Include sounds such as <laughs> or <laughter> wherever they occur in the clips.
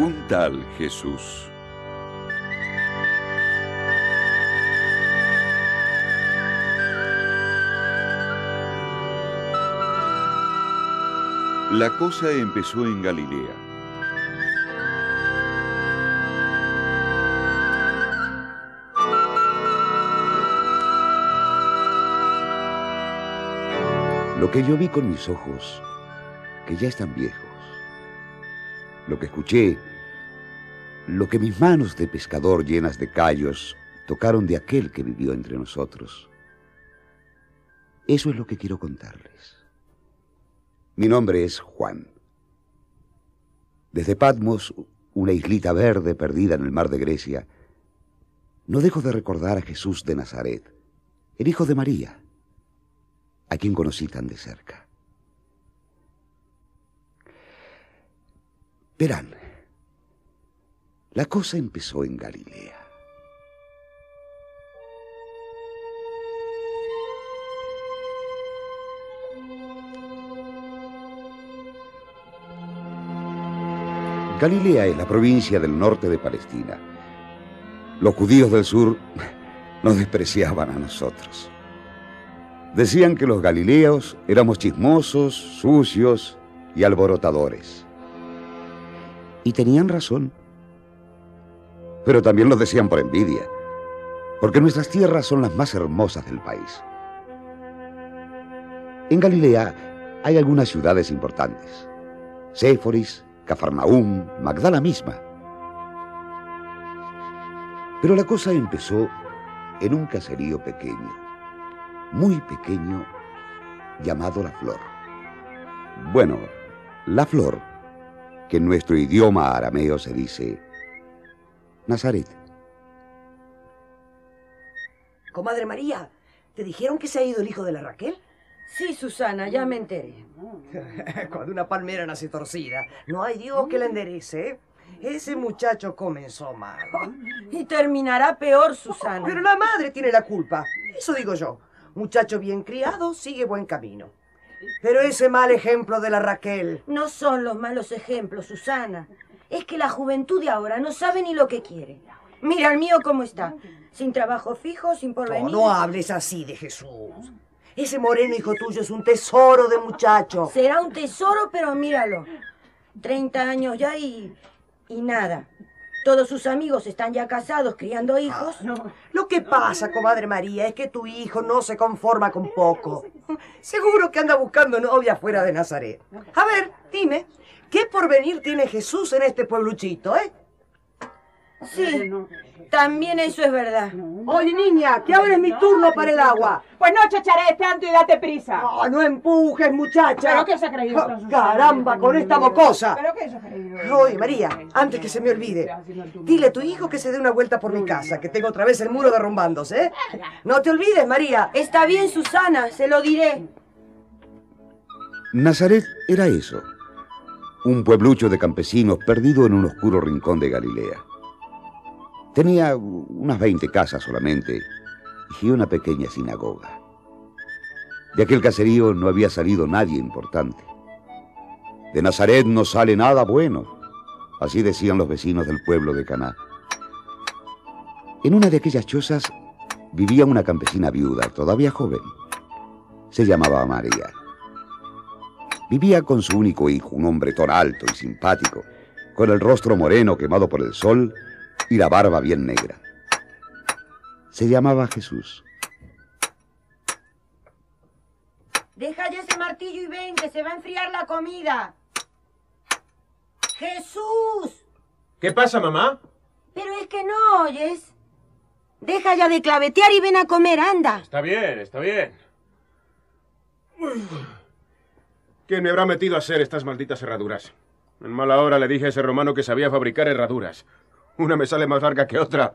Un tal Jesús. La cosa empezó en Galilea. Lo que yo vi con mis ojos, que ya están viejos, lo que escuché, lo que mis manos de pescador llenas de callos tocaron de aquel que vivió entre nosotros, eso es lo que quiero contarles. Mi nombre es Juan. Desde Patmos, una islita verde perdida en el mar de Grecia, no dejo de recordar a Jesús de Nazaret, el hijo de María, a quien conocí tan de cerca. Verán, la cosa empezó en Galilea. Galilea es la provincia del norte de Palestina. Los judíos del sur <laughs> nos despreciaban a nosotros. Decían que los galileos éramos chismosos, sucios y alborotadores. Y tenían razón. Pero también lo decían por envidia, porque nuestras tierras son las más hermosas del país. En Galilea hay algunas ciudades importantes. Séforis, Cafarnaúm, Magdala misma. Pero la cosa empezó en un caserío pequeño, muy pequeño, llamado La Flor. Bueno, La Flor, que en nuestro idioma arameo se dice Nazaret. Comadre María, ¿te dijeron que se ha ido el hijo de la Raquel? Sí, Susana, ya me enteré. <laughs> Cuando una palmera nace torcida, no hay Dios que la enderece. ¿eh? Ese muchacho comenzó mal. <laughs> Y terminará peor, Susana. Pero la madre tiene la culpa. Eso digo yo. Muchacho bien criado sigue buen camino. Pero ese mal ejemplo de la Raquel. No son los malos ejemplos, Susana. Es que la juventud de ahora no sabe ni lo que quiere. Mira el mío cómo está. Sin trabajo fijo, sin porvenir. No, no hables así de Jesús. Ese moreno hijo tuyo es un tesoro de muchacho. Será un tesoro, pero míralo. Treinta años ya y... y nada. Todos sus amigos están ya casados, criando hijos. Lo que pasa, comadre María, es que tu hijo no se conforma con poco. Seguro que anda buscando novia fuera de Nazaret. A ver, dime, ¿qué porvenir tiene Jesús en este puebluchito, eh? Sí, también eso es verdad. Oye, niña, que ahora es mi turno para el agua. Pues no chacharé tanto y date prisa. No, no empujes, muchacha. ¿Pero qué se ha creído Oh, Susana? Caramba, con esta mocosa. ¿Pero qué se ha creído? Oye, María, antes que se me olvide, dile a tu hijo que se dé una vuelta por mi casa, que tengo otra vez el muro derrumbándose, ¿eh? No te olvides, María. Está bien, Susana, se lo diré. Nazaret era eso, un pueblucho de campesinos perdido en un oscuro rincón de Galilea. Tenía unas 20 casas solamente y una pequeña sinagoga. De aquel caserío no había salido nadie importante. De Nazaret no sale nada bueno, así decían los vecinos del pueblo de Caná. En una de aquellas chozas vivía una campesina viuda, todavía joven. Se llamaba María. Vivía con su único hijo, un hombretón alto y simpático, con el rostro moreno quemado por el sol y la barba bien negra. Se llamaba Jesús. Deja ya ese martillo y ven, que se va a enfriar la comida. Jesús. ¿Qué pasa, mamá? Pero es que no oyes. Deja ya de clavetear y ven a comer, anda. Está bien, está bien. Uy. ¿Quién me habrá metido a hacer estas malditas herraduras? En mala hora le dije a ese romano que sabía fabricar herraduras. Una me sale más larga que otra.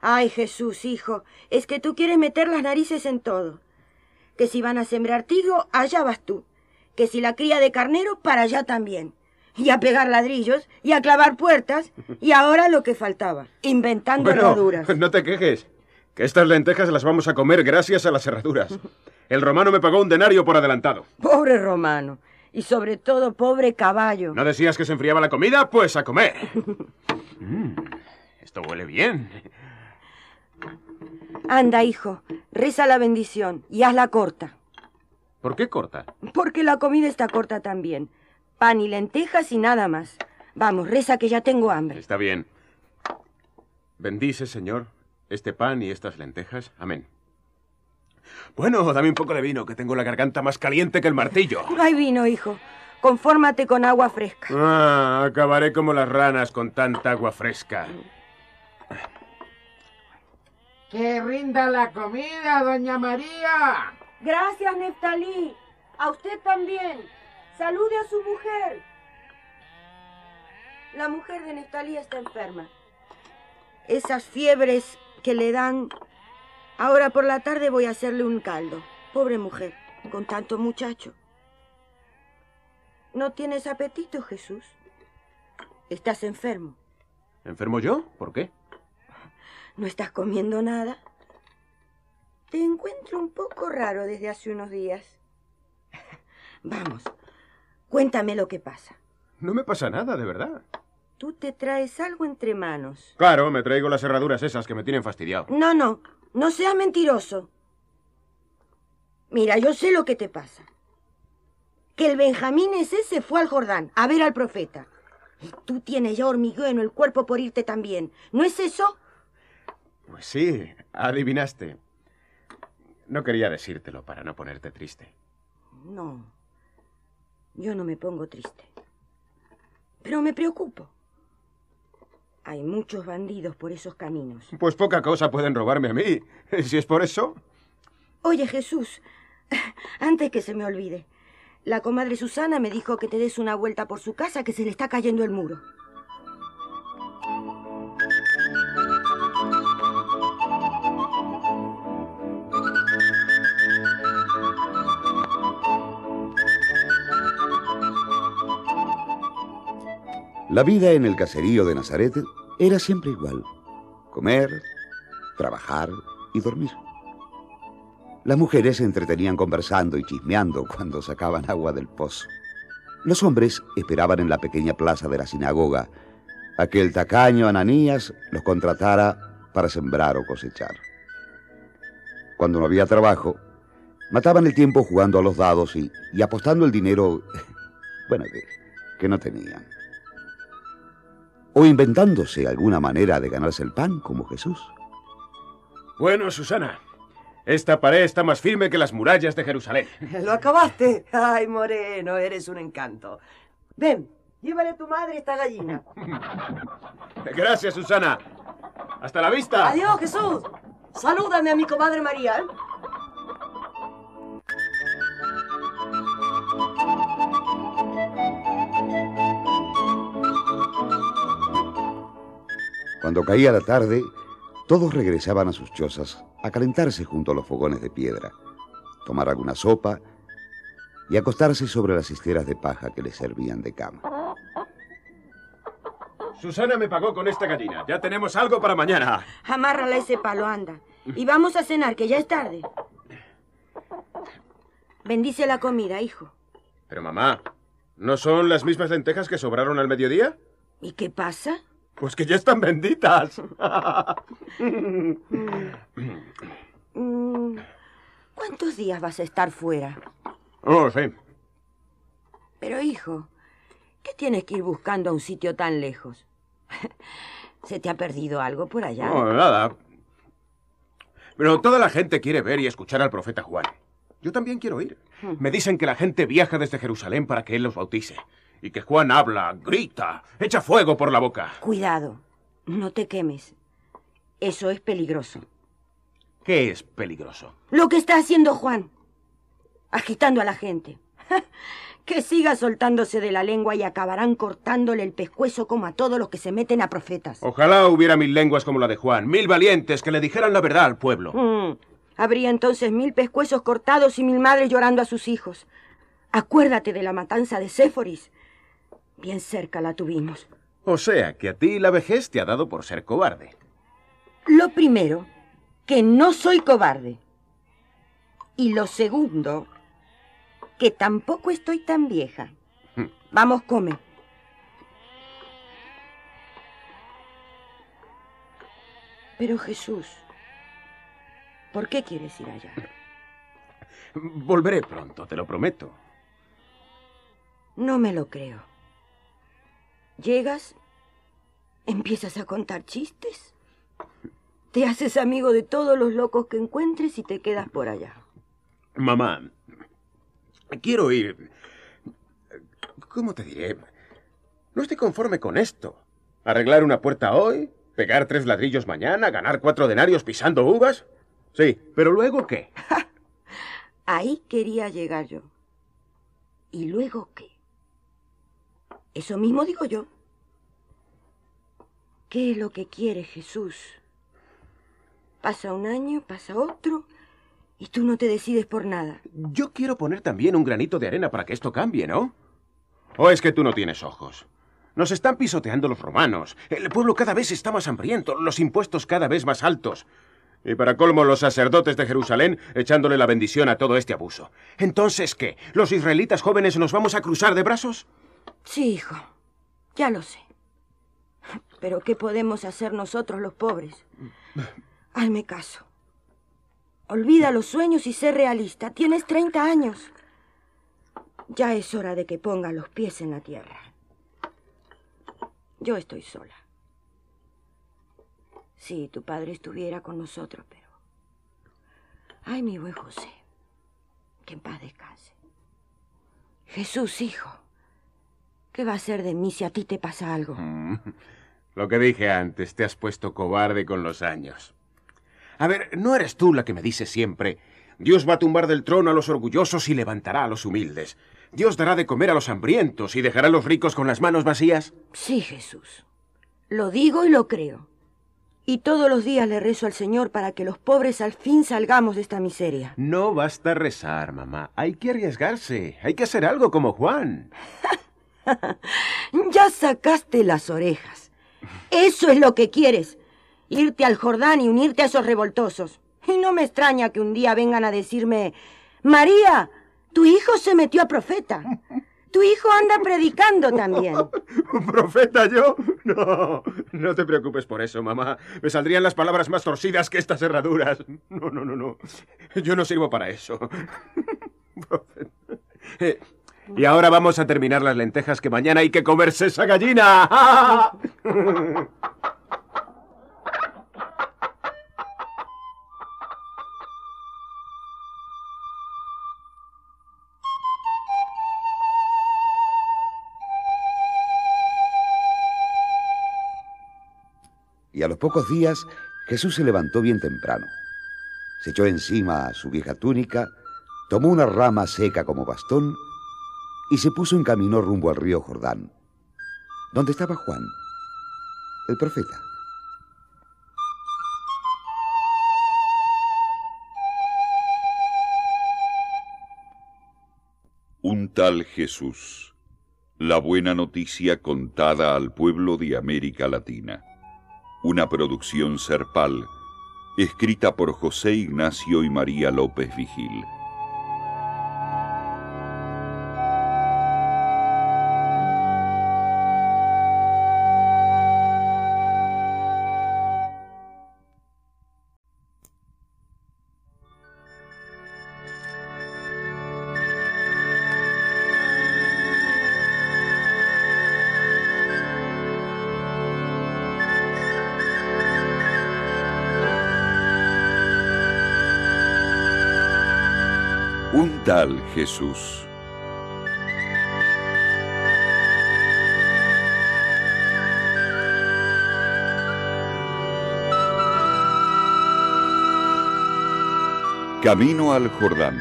Ay, Jesús, hijo, es que tú quieres meter las narices en todo. Que si van a sembrar trigo, allá vas tú. Que si la cría de carnero, para allá también. Y a pegar ladrillos, y a clavar puertas, y ahora lo que faltaba, inventando herraduras. no te quejes. Que estas lentejas las vamos a comer gracias a las herraduras. El romano me pagó un denario por adelantado. Pobre Romano. Y sobre todo, pobre caballo. ¿No decías que se enfriaba la comida? Pues a comer. <laughs> Mm, esto huele bien. Anda, hijo, reza la bendición y hazla corta. ¿Por qué corta? Porque la comida está corta también. Pan y lentejas y nada más. Vamos, reza que ya tengo hambre. Está bien. Bendice, Señor, este pan y estas lentejas. Amén. Bueno, dame un poco de vino, que tengo la garganta más caliente que el martillo. No hay vino, hijo. Confórmate con agua fresca. Ah, acabaré como las ranas con tanta agua fresca. Que rinda la comida, doña María. Gracias, Neftalí. A usted también. Salude a su mujer. La mujer de Neftalí está enferma. Esas fiebres que le dan... Ahora por la tarde voy a hacerle un caldo. Pobre mujer, con tanto muchacho. ¿No tienes apetito, Jesús? Estás enfermo. ¿Enfermo yo? ¿Por qué? ¿No estás comiendo nada? Te encuentro un poco raro desde hace unos días. <laughs> Vamos, cuéntame lo que pasa. No me pasa nada, de verdad. Tú te traes algo entre manos. Claro, me traigo las cerraduras esas que me tienen fastidiado. No, no, no seas mentiroso. Mira, yo sé lo que te pasa. Que el Benjamín ese se fue al Jordán a ver al profeta. Y tú tienes ya hormigueo en el cuerpo por irte también. ¿No es eso? Pues sí, adivinaste. No quería decírtelo para no ponerte triste. No, yo no me pongo triste. Pero me preocupo. Hay muchos bandidos por esos caminos. Pues poca cosa pueden robarme a mí. Si es por eso. Oye, Jesús, antes que se me olvide, la comadre Susana me dijo que te des una vuelta por su casa, que se le está cayendo el muro. La vida en el caserío de Nazaret era siempre igual. Comer, trabajar y dormir. Las mujeres se entretenían conversando y chismeando cuando sacaban agua del pozo. Los hombres esperaban en la pequeña plaza de la sinagoga a que el tacaño Ananías los contratara para sembrar o cosechar. Cuando no había trabajo, mataban el tiempo jugando a los dados y, apostando el dinero, <laughs> bueno, que no tenían. O inventándose alguna manera de ganarse el pan como Jesús. Bueno, Susana, esta pared está más firme que las murallas de Jerusalén. <laughs> ¿Lo acabaste? Ay, Moreno, eres un encanto. Ven, llévale a tu madre esta gallina. <laughs> Gracias, Susana. Hasta la vista. Adiós, Jesús. Salúdame a mi comadre María. Cuando caía la tarde, todos regresaban a sus chozas a calentarse junto a los fogones de piedra, tomar alguna sopa y acostarse sobre las esteras de paja que les servían de cama. Susana me pagó con esta gallina. Ya tenemos algo para mañana. Amárrala ese palo, anda. Y vamos a cenar, que ya es tarde. Bendice la comida, hijo. Pero mamá, ¿no son las mismas lentejas que sobraron al mediodía? ¿Y qué pasa? Pues que ya están benditas. Mm, ¿Cuántos días vas a estar fuera? oh, sí. Pero, hijo, ¿qué tienes que ir buscando a un sitio tan lejos? ¿Se te ha perdido algo por allá? No, nada. Pero toda la gente quiere ver y escuchar al profeta Juan. Yo también quiero ir. Me dicen que la gente viaja desde Jerusalén para que él los bautice. Y que Juan habla, grita, echa fuego por la boca. Cuidado, no te quemes. Eso es peligroso. ¿Qué es peligroso? Lo que está haciendo Juan. Agitando a la gente. <laughs> Que siga soltándose de la lengua y acabarán cortándole el pescuezo como a todos los que se meten a profetas. Ojalá hubiera mil lenguas como la de Juan, mil valientes que le dijeran la verdad al pueblo. Mm, Habría entonces mil pescuezos cortados y mil madres llorando a sus hijos. Acuérdate de la matanza de Séforis. Bien cerca la tuvimos. O sea, que a ti la vejez te ha dado por ser cobarde. Lo primero, que no soy cobarde. Y lo segundo, que tampoco estoy tan vieja. Vamos, come. Pero Jesús, ¿por qué quieres ir allá? Volveré pronto, te lo prometo. No me lo creo. Llegas, empiezas a contar chistes, te haces amigo de todos los locos que encuentres y te quedas por allá. Mamá, quiero ir... ¿Cómo te diré? No estoy conforme con esto. Arreglar una puerta hoy, pegar tres ladrillos mañana, ganar cuatro denarios pisando uvas. Sí, pero luego qué? <laughs> Ahí quería llegar yo. ¿Y luego qué? Eso mismo digo yo. ¿Qué es lo que quiere Jesús? Pasa un año, pasa otro, y tú no te decides por nada. Yo quiero poner también un granito de arena para que esto cambie, ¿no? ¿O es que tú no tienes ojos? Nos están pisoteando los romanos. El pueblo cada vez está más hambriento, los impuestos cada vez más altos. Y para colmo los sacerdotes de Jerusalén echándole la bendición a todo este abuso. Entonces, ¿qué? ¿Los israelitas jóvenes nos vamos a cruzar de brazos? Sí, hijo, ya lo sé. Pero ¿qué podemos hacer nosotros los pobres? Hazme caso. Olvida los sueños y sé realista. Tienes 30 años. Ya es hora de que ponga los pies en la tierra. Yo estoy sola. Sí, tu padre estuviera con nosotros, pero... Ay, mi buen José. Que en paz descanse. Jesús, hijo. ¿Qué va a ser de mí si a ti te pasa algo? Mm, Lo que dije antes, te has puesto cobarde con los años. A ver, ¿no eres tú la que me dice siempre, Dios va a tumbar del trono a los orgullosos y levantará a los humildes? Dios dará de comer a los hambrientos y dejará a los ricos con las manos vacías. Sí, Jesús. Lo digo y lo creo. Y todos los días le rezo al Señor para que los pobres al fin salgamos de esta miseria. No basta rezar, mamá. Hay que arriesgarse. Hay que hacer algo como Juan. <laughs> <laughs> Ya sacaste las orejas. Eso es lo que quieres. Irte al Jordán y unirte a esos revoltosos. Y no me extraña que un día vengan a decirme, María, tu hijo se metió a profeta. Tu hijo anda predicando también. <laughs> ¿Profeta yo? No, no te preocupes por eso, mamá. Me saldrían las palabras más torcidas que estas herraduras. No, no, no, no. Yo no sirvo para eso. <laughs> Eh, y ahora vamos a terminar las lentejas que mañana hay que comerse esa gallina. Y a los pocos días Jesús se levantó bien temprano. Se echó encima su vieja túnica, tomó una rama seca como bastón y se puso en camino rumbo al río Jordán, donde estaba Juan, el profeta. Un tal Jesús. La buena noticia contada al pueblo de América Latina. Una producción serpal, escrita por José Ignacio y María López Vigil. Jesús. Camino al Jordán.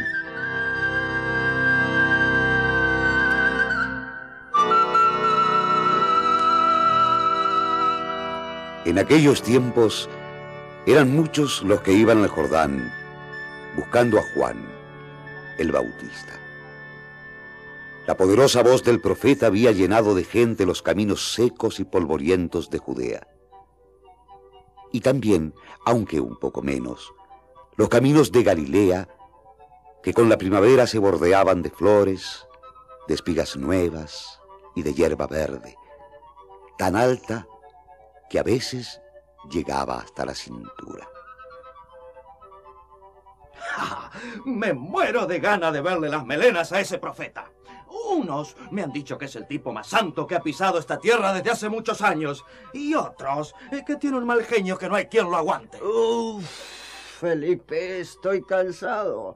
En aquellos tiempos eran muchos los que iban al Jordán buscando a Juan, el Bautista. La poderosa voz del profeta había llenado de gente los caminos secos y polvorientos de Judea. Y también, aunque un poco menos, los caminos de Galilea que con la primavera se bordeaban de flores, de espigas nuevas y de hierba verde, tan alta que a veces llegaba hasta la cintura. <laughs> Me muero de gana de verle las melenas a ese profeta. Unos me han dicho que es el tipo más santo que ha pisado esta tierra desde hace muchos años. Y otros eh, que tiene un mal genio que no hay quien lo aguante. Uf, Felipe, estoy cansado.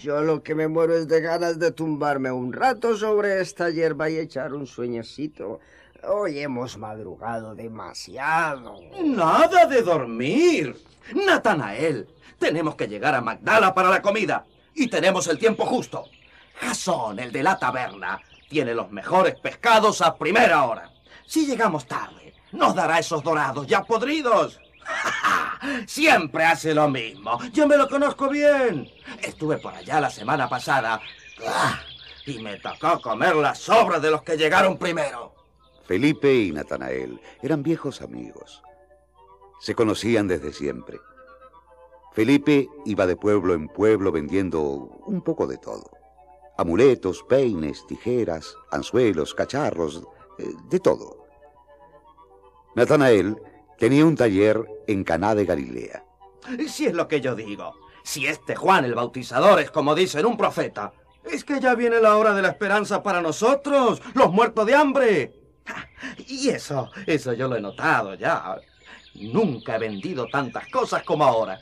Yo lo que me muero es de ganas de tumbarme un rato sobre esta hierba y echar un sueñecito. Hoy hemos madrugado demasiado. Nada de dormir. Natanael, tenemos que llegar a Magdala para la comida. Y tenemos el tiempo justo. Jasón, el de la taberna, tiene los mejores pescados a primera hora. Si llegamos tarde, nos dará esos dorados ya podridos. <laughs> Siempre hace lo mismo. Yo me lo conozco bien. Estuve por allá la semana pasada. ¡Ah! Y me tocó comer las sobras de los que llegaron primero. Felipe y Natanael eran viejos amigos. Se conocían desde siempre. Felipe iba de pueblo en pueblo vendiendo un poco de todo. Amuletos, peines, tijeras, anzuelos, cacharros, eh, de todo. Natanael tenía un taller en Caná de Galilea. Si es lo que yo digo. Si este Juan el Bautizador es como dicen un profeta, es que ya viene la hora de la esperanza para nosotros, los muertos de hambre. <laughs> Y eso, eso yo lo he notado ya. Nunca he vendido tantas cosas como ahora.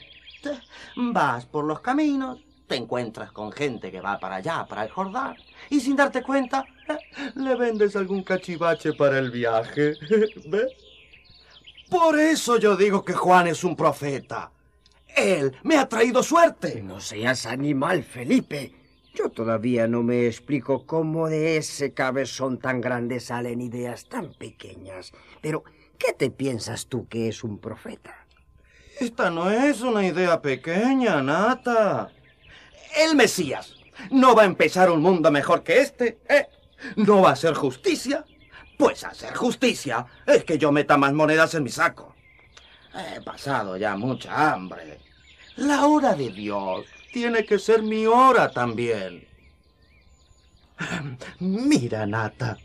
Vas por los caminos, te encuentras con gente que va para allá, para el Jordán, y sin darte cuenta, <laughs> le vendes algún cachivache para el viaje. <laughs> ¿Ves? Por eso yo digo que Juan es un profeta. Él me ha traído suerte. No seas animal, Felipe. Yo todavía no me explico cómo de ese cabezón tan grande salen ideas tan pequeñas. Pero, ¿qué te piensas tú que es un profeta? Esta no es una idea pequeña, Nata. El Mesías no va a empezar un mundo mejor que este, ¿eh? ¿No va a hacer justicia? Pues hacer justicia es que yo meta más monedas en mi saco. He pasado ya mucha hambre. La hora de Dios tiene que ser mi hora también. <clears throat> Mira, Nata,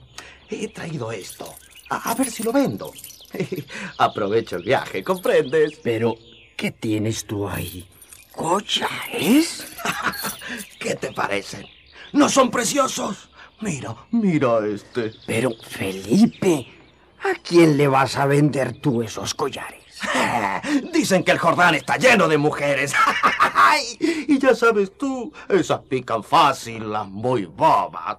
he traído esto. A, a ver si lo vendo. <laughs> Aprovecho el viaje, ¿comprendes? Pero, ¿qué tienes tú ahí? ¿Collares? <laughs> ¿Qué te parecen? ¿No son preciosos? Mira, mira este. Pero, Felipe, ¿a quién le vas a vender tú esos collares? <laughs> Dicen que el Jordán está lleno de mujeres. <laughs> Y ya sabes tú, esas pican fácil, las muy bobas.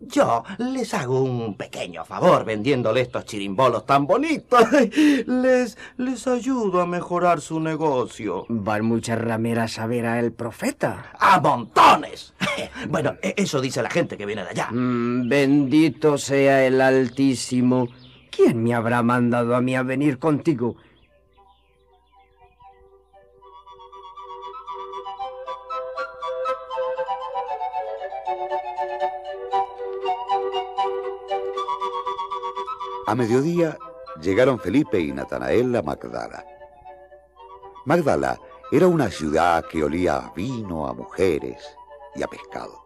Yo les hago un pequeño favor vendiéndole estos chirimbolos tan bonitos. <laughs> Les, les ayudo a mejorar su negocio. Van muchas rameras a ver a el profeta. ¡A montones! Bueno, e- eso dice la gente que viene de allá. Mm, bendito sea el Altísimo. ¿Quién me habrá mandado a mí a venir contigo? A mediodía llegaron Felipe y Natanael a Magdala. Magdala era una ciudad que olía a vino, a mujeres y a pescado.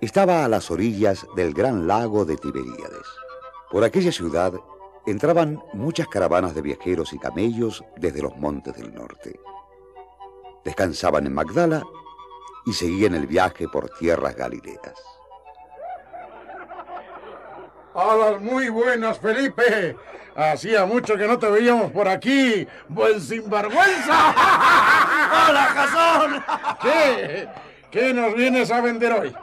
Estaba a las orillas del gran lago de Tiberíades. Por aquella ciudad entraban muchas caravanas de viajeros y camellos desde los montes del norte. Descansaban en Magdala y seguían el viaje por tierras galileas. A las muy buenas, Felipe. Hacía mucho que no te veíamos por aquí. Buen sinvergüenza. <laughs> ¡Hola, Jasón! ¿Qué? ¿Qué nos vienes a vender hoy?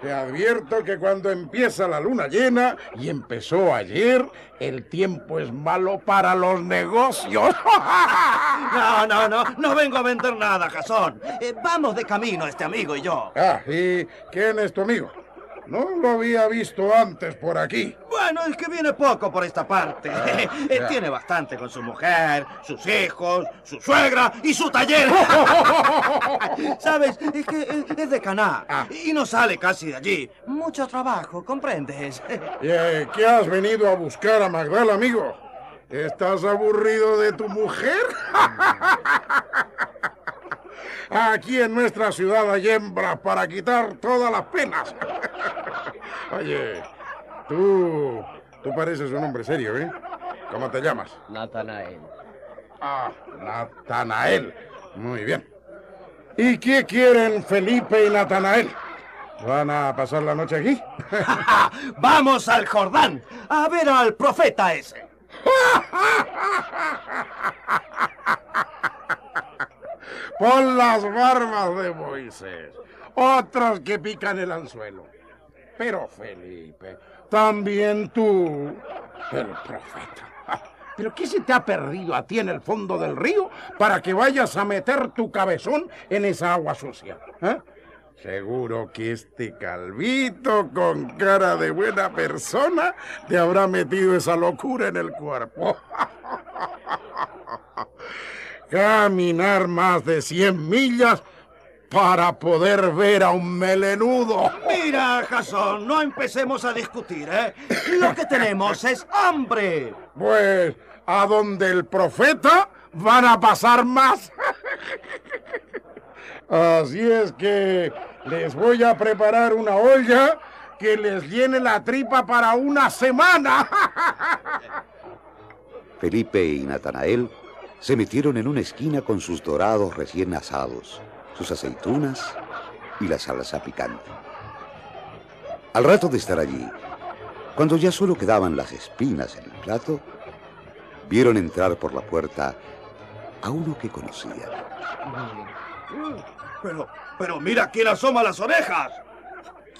Te advierto que cuando empieza la luna llena, y empezó ayer, el tiempo es malo para los negocios. <laughs> No, no, no, no vengo a vender nada, Jasón. Eh, vamos de camino este amigo y yo. Ah, ¿y quién es tu amigo? No lo había visto antes por aquí. Bueno, es que viene poco por esta parte. <laughs> Eh, Tiene bastante con su mujer, sus hijos, su suegra y su taller. <laughs> ¿Sabes? Es que es- es de Caná y no sale casi de allí. Mucho trabajo, ¿comprendes? <laughs> ¿Y, eh, ¿Qué has venido a buscar a Magdala, amigo? ¿Estás aburrido de tu mujer? Aquí en nuestra ciudad hay hembras para quitar todas las penas. <laughs> Oye, tú, tú pareces un hombre serio, ¿eh? ¿Cómo te llamas? Natanael. Ah, Natanael. Muy bien. ¿Y qué quieren Felipe y Natanael? ¿Van a pasar la noche aquí? <laughs> <laughs> Vamos al Jordán a ver al profeta ese. Pon las barbas de Moisés. Otros que pican el anzuelo. Pero Felipe, también tú, el profeta. <laughs> ¿Pero qué se te ha perdido a ti en el fondo del río para que vayas a meter tu cabezón en esa agua sucia? ¿eh? Seguro que este calvito con cara de buena persona te habrá metido esa locura en el cuerpo. <laughs> Caminar más de 100 millas para poder ver a un melenudo. Mira, Jasón, no empecemos a discutir, ¿eh? Lo que tenemos es hambre. Pues a donde el profeta van a pasar más. Así es que les voy a preparar una olla que les llene la tripa para una semana. Felipe y Natanael se metieron en una esquina con sus dorados recién asados, sus aceitunas y la salsa picante. Al rato de estar allí, cuando ya solo quedaban las espinas en el plato, vieron entrar por la puerta a uno que conocían. Pero, pero mira quién asoma las orejas.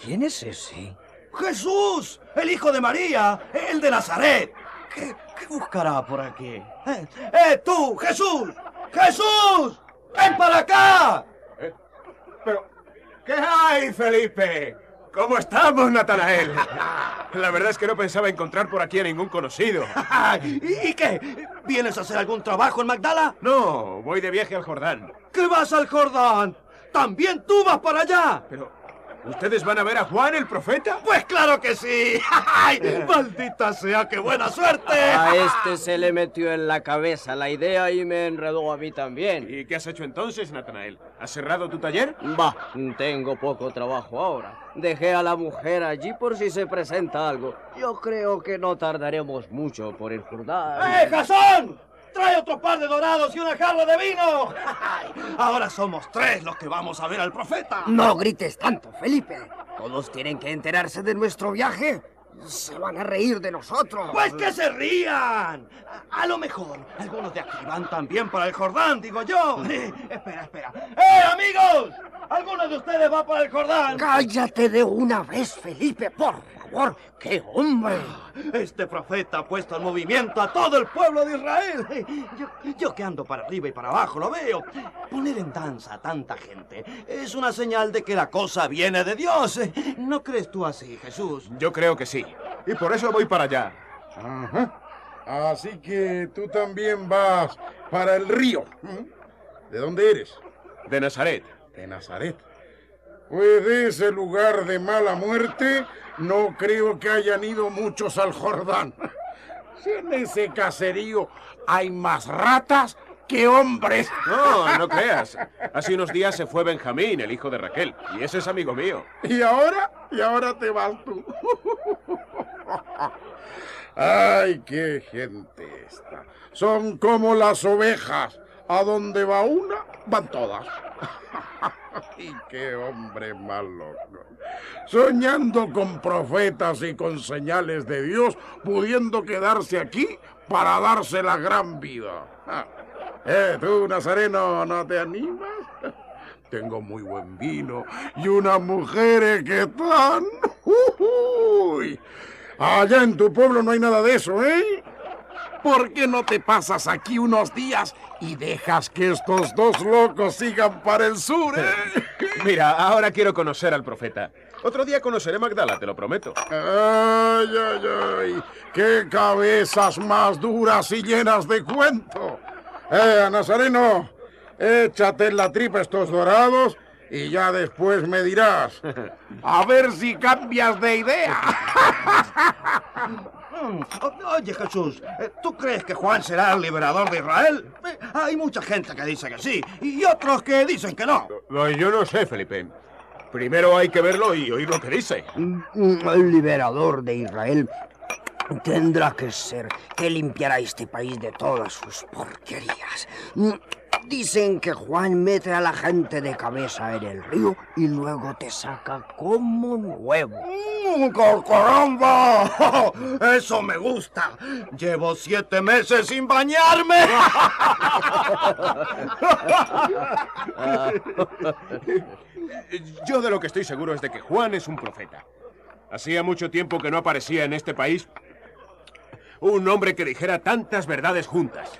¿Quién es ese? Jesús, el hijo de María, el de Nazaret. ¿Qué, qué buscará por aquí? ¿Eh? ¡Eh, tú, Jesús! ¡Jesús! ¡Ven para acá! Pero, ¿qué hay, Felipe? ¿Cómo estamos, Natanael? La verdad es que no pensaba encontrar por aquí a ningún conocido. <laughs> ¿Y, y qué? ¿Vienes a hacer algún trabajo en Magdala? No, voy de viaje al Jordán. ¿Qué vas al Jordán? ¿También tú vas para allá? Pero, ¿ustedes van a ver a Juan el profeta? Pues claro que sí. <laughs> ¡Ay, <laughs> maldita sea, qué buena suerte! A este se le metió en la cabeza la idea y me enredó a mí también. ¿Y qué has hecho entonces, Natanael? ¿Has cerrado tu taller? Bah, tengo poco trabajo ahora. Dejé a la mujer allí por si se presenta algo. Yo creo que no tardaremos mucho por el Jordán. ¡Eh, Jasón! ¡Trae otro par de dorados y una jarra de vino! <laughs> Ahora somos tres los que vamos a ver al profeta. No grites tanto, Felipe. Todos tienen que enterarse de nuestro viaje. Se van a reír de nosotros. Pues que se rían. A, a lo mejor algunos de aquí van también para el Jordán, digo yo. <laughs> Eh, espera, espera. ¡Eh, amigos! ¿Alguno de ustedes va para el Jordán? Cállate de una vez, Felipe, por favor. ¡Qué hombre! Este profeta ha puesto en movimiento a todo el pueblo de Israel. Yo, yo que ando para arriba y para abajo lo veo. Poner en danza a tanta gente es una señal de que la cosa viene de Dios. ¿No crees tú así, Jesús? Yo creo que sí. Y por eso voy para allá. Ajá. Así que tú también vas para el río. ¿Mm? ¿De dónde eres? De Nazaret. De Nazaret. Pues de ese lugar de mala muerte, no creo que hayan ido muchos al Jordán. Si en ese caserío hay más ratas que hombres. No, no creas. Hace unos días se fue Benjamín, el hijo de Raquel, y ese es amigo mío. ¿Y ahora? Y ahora te vas tú. Ay, qué gente esta. Son como las ovejas. A donde va una, van todas. <laughs> ¡Y qué hombre más loco! Soñando con profetas y con señales de Dios, pudiendo quedarse aquí para darse la gran vida. <laughs> Eh, tú, Nazareno, ¿no te animas? <laughs> Tengo muy buen vino y unas mujeres que están... ¡Uy! Allá en tu pueblo no hay nada de eso, ¿eh? ¿Por qué no te pasas aquí unos días y dejas que estos dos locos sigan para el sur, eh? <laughs> Mira, ahora quiero conocer al profeta. Otro día conoceré Magdala, te lo prometo. ¡Ay, ay, ay! ¡Qué cabezas más duras y llenas de cuento! ¡Eh, Nazareno! Échate en la tripa estos dorados Y ya después me dirás. <laughs> A ver si cambias de idea. <laughs> Mm, Oye, Jesús, eh, ¿tú crees que Juan será el liberador de Israel? Eh, Hay mucha gente que dice que sí y otros que dicen que no. No, Yo no sé, Felipe. Primero hay que verlo y oír lo que dice. Mm, El liberador de Israel tendrá que ser que limpiará este país de todas sus porquerías. Mm, Dicen que Juan mete a la gente de cabeza en el río y luego te saca como nuevo. ¡Mm, ¡co- ¡Caramba! <laughs> ¡Eso me gusta! Llevo siete meses sin bañarme. Yo de lo que estoy seguro es de que Juan es un profeta. Hacía mucho tiempo que no aparecía en este país un hombre que dijera tantas verdades juntas.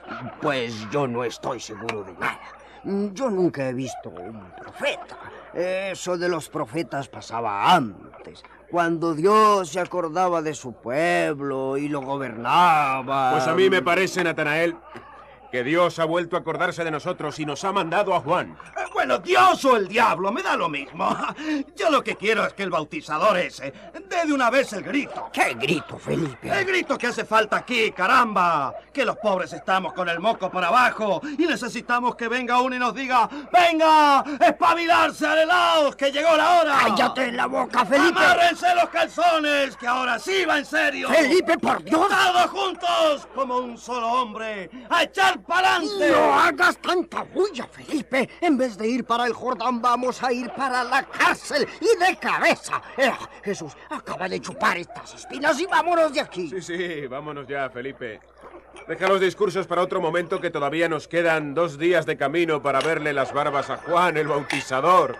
Pues yo no estoy seguro de nada. Yo nunca he visto un profeta. Eso de los profetas pasaba antes, cuando Dios se acordaba de su pueblo y lo gobernaba. Pues a mí me parece, Natanael, que Dios ha vuelto a acordarse de nosotros y nos ha mandado a Juan. Eh, Bueno, Dios o el diablo, me da lo mismo. <laughs> Yo lo que quiero es que el bautizador ese dé de una vez el grito. ¿Qué grito, Felipe? El grito que hace falta aquí, caramba. Que los pobres estamos con el moco por abajo y necesitamos que venga uno y nos diga, venga, espabilarse alelaos, que llegó la hora. ¡Cállate la boca, Felipe! Amárrense los calzones, que ahora sí va en serio. ¡Felipe, por Dios! Todos juntos, como un solo hombre, a echar No hagas tanta bulla, Felipe. En vez de ir para el Jordán, vamos a ir para la cárcel y de cabeza. Eh, Jesús, acaba de chupar estas espinas y vámonos de aquí. Sí, sí, vámonos ya, Felipe. Deja los discursos para otro momento que todavía nos quedan dos días de camino para verle las barbas a Juan el Bautizador.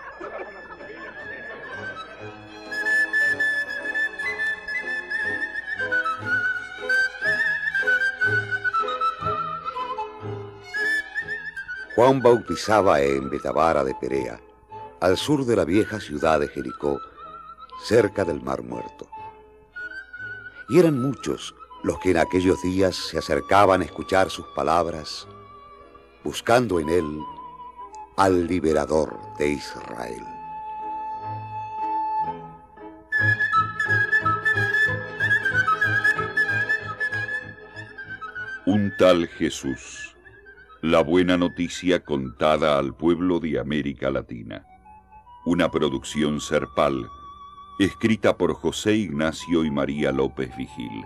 Juan bautizaba en Betabara de Perea, al sur de la vieja ciudad de Jericó, cerca del Mar Muerto. Y eran muchos los que en aquellos días se acercaban a escuchar sus palabras, buscando en él al liberador de Israel. Un tal Jesús. La buena noticia contada al pueblo de América Latina. Una producción serpal, escrita por José Ignacio y María López Vigil.